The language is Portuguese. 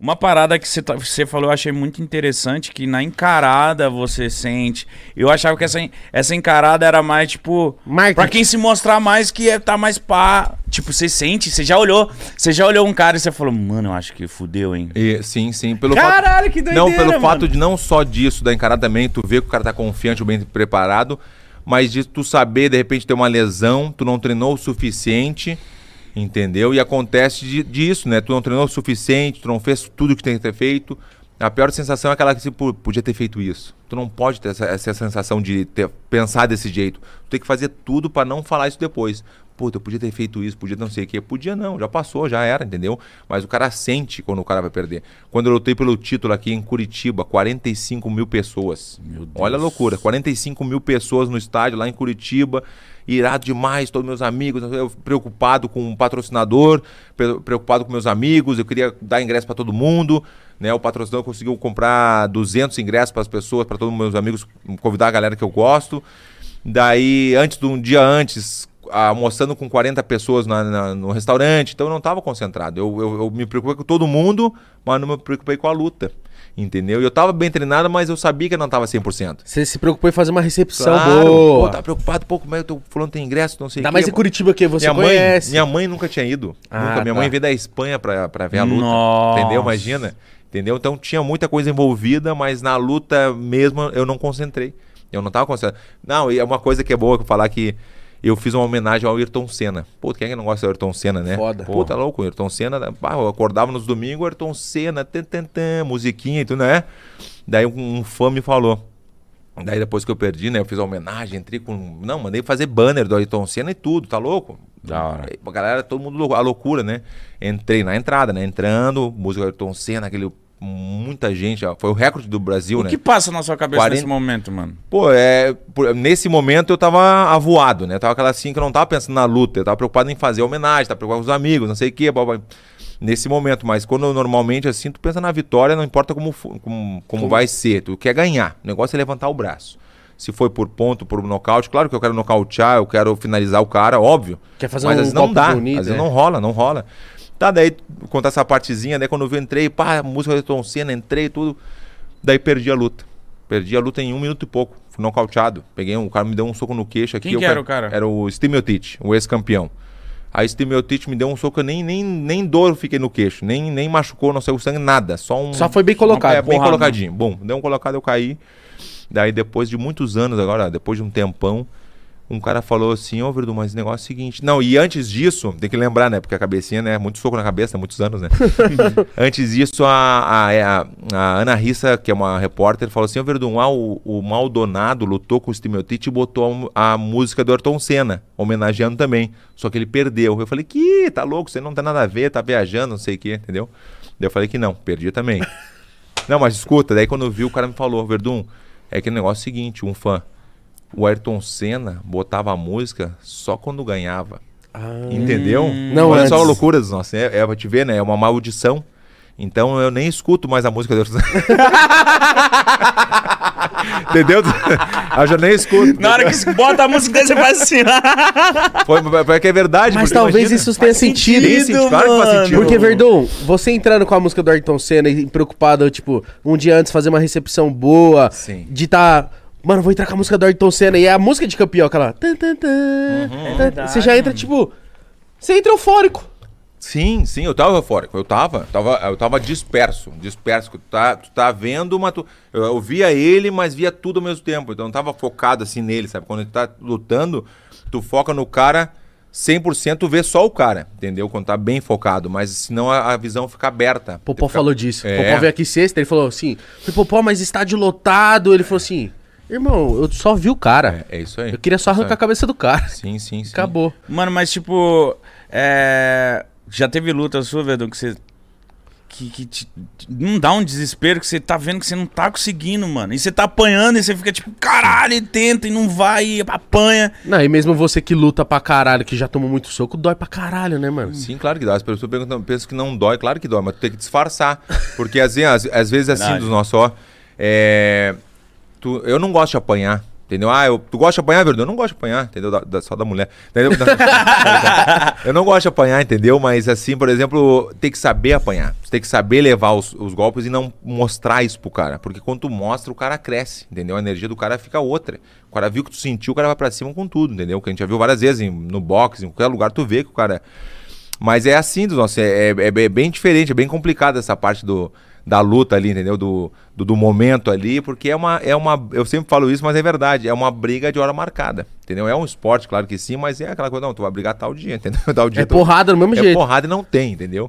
Uma parada que você, tá- você falou, eu achei muito interessante, que na encarada você sente. Eu achava que essa, essa encarada era mais, tipo, Marketing. pra quem se mostrar mais que é, tá mais pá. Tipo, você sente, você já olhou, você já olhou um cara e você falou, mano, eu acho que fudeu, hein? E, sim, sim. Pelo Caralho, fato, que doideira, Não, pelo mano. fato de não só disso, da encarada também, tu vê que o cara tá confiante, bem preparado, mas de tu saber, de repente, ter uma lesão, tu não treinou o suficiente, entendeu? E acontece de- disso, né? Tu não treinou o suficiente, tu não fez tudo que tem que ter feito. A pior sensação é aquela que, tipo, podia ter feito isso. Tu não pode ter essa, essa sensação de ter, pensar desse jeito. Tu tem que fazer tudo pra não falar isso depois. Puta, eu podia ter feito isso, podia não sei o quê. Podia não, já passou, já era, entendeu? Mas o cara sente quando o cara vai perder. Quando eu lutei pelo título aqui em Curitiba, 45 mil pessoas. Meu Deus. Olha a loucura, 45 mil pessoas no estádio lá em Curitiba. Irado demais, todos meus amigos, eu preocupado com o patrocinador, pre- preocupado com meus amigos, eu queria dar ingresso para todo mundo, né? O patrocinador conseguiu comprar 200 ingressos para as pessoas, para todos os meus amigos, convidar a galera que eu gosto. Daí, antes de um dia antes, almoçando com 40 pessoas na- na- no restaurante, então eu não estava concentrado. Eu, eu, eu me preocupei com todo mundo, mas não me preocupei com a luta. Entendeu? E eu estava bem treinado, mas eu sabia que eu não estava 100%. Você se preocupou em fazer uma recepção Claro, boa. Pô, tá preocupado, pô, como é que eu tô falando tem ingresso, não sei o Ainda quê. mais em Curitiba que você minha mãe, conhece. minha mãe nunca tinha ido. Ah, nunca. Minha tá. mãe veio da Espanha pra ver a luta. Nossa. Entendeu? Imagina. Entendeu? Então tinha muita coisa envolvida, mas na luta mesmo eu não concentrei. Eu não tava concentrado. Não, e é uma coisa que é boa que eu falar que eu fiz uma homenagem ao Ayrton Senna. Pô, quem é que não gosta do Ayrton Senna, né? Foda. Pô, tá louco, o Ayrton Senna. Pá, eu acordava nos domingos, Ayrton Senna, tan, tan, tan, musiquinha e tudo, né? Daí um, um fã me falou. Daí depois que eu perdi, né? Eu fiz a homenagem, entrei com. Não, mandei fazer banner do Ayrton Senna e tudo, tá louco? Da hora. Aí, A galera, todo mundo lou- a loucura, né? Entrei na entrada, né? Entrando, música do Ayrton Senna, aquele. Muita gente, ó, foi o recorde do Brasil, O né? que passa na sua cabeça 40 nesse momento, mano? Pô, é, por- nesse momento eu tava avoado, né? Tava aquela assim que eu não tava pensando na luta, eu tava preocupado em fazer homenagem, tava preocupado com os amigos, não sei o quê, blá, blá. Nesse momento. Mas quando normalmente assim, tu pensa na vitória, não importa como, como, como vai ser, tu quer ganhar. O negócio é levantar o braço. Se foi por ponto, por nocaute, claro que eu quero nocautear, eu quero finalizar o cara, óbvio. Quer fazer Mas um às vezes não dá, bonito, às vezes é. não rola, não rola. Tá, daí contar essa partezinha, daí quando eu entrei, pá, música do Tom Senna, entrei tudo. Daí perdi a luta. Perdi a luta em um minuto e pouco. Fui nocauteado. Peguei um, o cara me deu um soco no queixo aqui. Quem que era o cara? Era o Steve Miocic, o ex-campeão. Aí Steve Miocic me deu um soco, eu nem, nem, nem dor fiquei no queixo. Nem, nem machucou, não saiu sangue, nada. Só um... Só foi bem colocado, É, bem porrada. colocadinho. Bom, deu um colocado, eu caí. Daí depois de muitos anos agora, depois de um tempão, um cara falou assim, ô Verdun, mas o negócio é o seguinte. Não, e antes disso, tem que lembrar, né? Porque a cabecinha, né? Muito soco na cabeça, muitos anos, né? antes disso, a, a, a, a Ana Rissa, que é uma repórter, falou assim, ô Verdun, ah, o, o Maldonado lutou com o Stimeltite e botou a, a música do Ayrton Senna, homenageando também. Só que ele perdeu. Eu falei, que tá louco, você não tem nada a ver, tá viajando, não sei o quê, entendeu? Daí eu falei que não, perdi também. Não, mas escuta, daí quando eu vi, o cara me falou, Verdun, é que o negócio é o seguinte, um fã, o Ayrton Senna botava a música só quando ganhava. Entendeu? Não Olha só a loucura dos nossos. É, é pra te ver, né? É uma maldição. Então eu nem escuto mais a música do Ayrton Senna. Entendeu? eu já nem escuto. Na hora que você bota a música dele, você faz assim. Foi, foi que é verdade. Mas talvez imagina, isso tenha sentido. Tem sentido, claro que faz mano. sentido. Porque, Verdun, você entrando com a música do Ayrton Senna e preocupado, tipo, um dia antes fazer uma recepção boa, Sim. de tá. Mano, vou entrar com a música do Ayrton Senna e é a música de campeão, aquela. tan, tan, tan, Uhum. tan, você já entra, tipo. Você entra eufórico. Sim, sim, eu tava eufórico. Eu tava, tava, eu tava disperso, disperso. Tu tá, tu tá vendo, mas tu, eu, eu via ele, mas via tudo ao mesmo tempo. Então eu não tava focado assim nele, sabe? Quando tu tá lutando, tu foca no cara 100%, tu vê só o cara, entendeu? Quando tá bem focado, mas senão a, a visão fica aberta. Popó Fica- falou disso. É. Popó veio aqui sexta, ele falou assim: falei, Popó, mas estádio lotado. Ele falou assim: irmão, eu só vi o cara. É, é isso aí. Eu queria só Isso arrancar a cabeça do cara. Sim, sim, sim. Acabou. Mano, mas tipo. É... Já teve luta sua, Verdun, que você. Que, que te- não dá um desespero que você tá vendo que você não tá conseguindo, mano. E você tá apanhando e você fica tipo, caralho, e tenta e não vai, e apanha. Não, e mesmo você que luta pra caralho, que já tomou muito soco, dói pra caralho, né, mano? Sim, claro que dá. As pessoas perguntam, pensam que não dói, claro que dói, mas tu tem que disfarçar. Porque às vezes, às, às vezes assim, dos nossos, ó, é, tu, eu não gosto de apanhar. Entendeu? Ah, eu, tu gosta de apanhar, Verdun? Eu não gosto de apanhar, entendeu? Da- da- só da mulher. Entendeu? eu não gosto de apanhar, entendeu? Mas assim, por exemplo, tem que saber apanhar. Você tem que saber levar os, os golpes e não mostrar isso pro cara. Porque quando tu mostra, o cara cresce, entendeu? A energia do cara fica outra. O cara viu que tu sentiu, o cara vai pra cima com tudo, entendeu? Que a gente já viu várias vezes em- no boxe, em qualquer lugar, tu vê que o cara. Mas é assim, do nosso, é, é- é bem diferente, é bem complicado essa parte do, da luta ali, entendeu? Do, do, do momento ali, porque é uma, é uma. Eu sempre falo isso, mas é verdade. É uma briga de hora marcada, entendeu? É um esporte, claro que sim, mas é aquela coisa, não, tu vai brigar tal dia, entendeu? Tal dia É tu- porrada do mesmo é jeito. porrada e não tem, entendeu?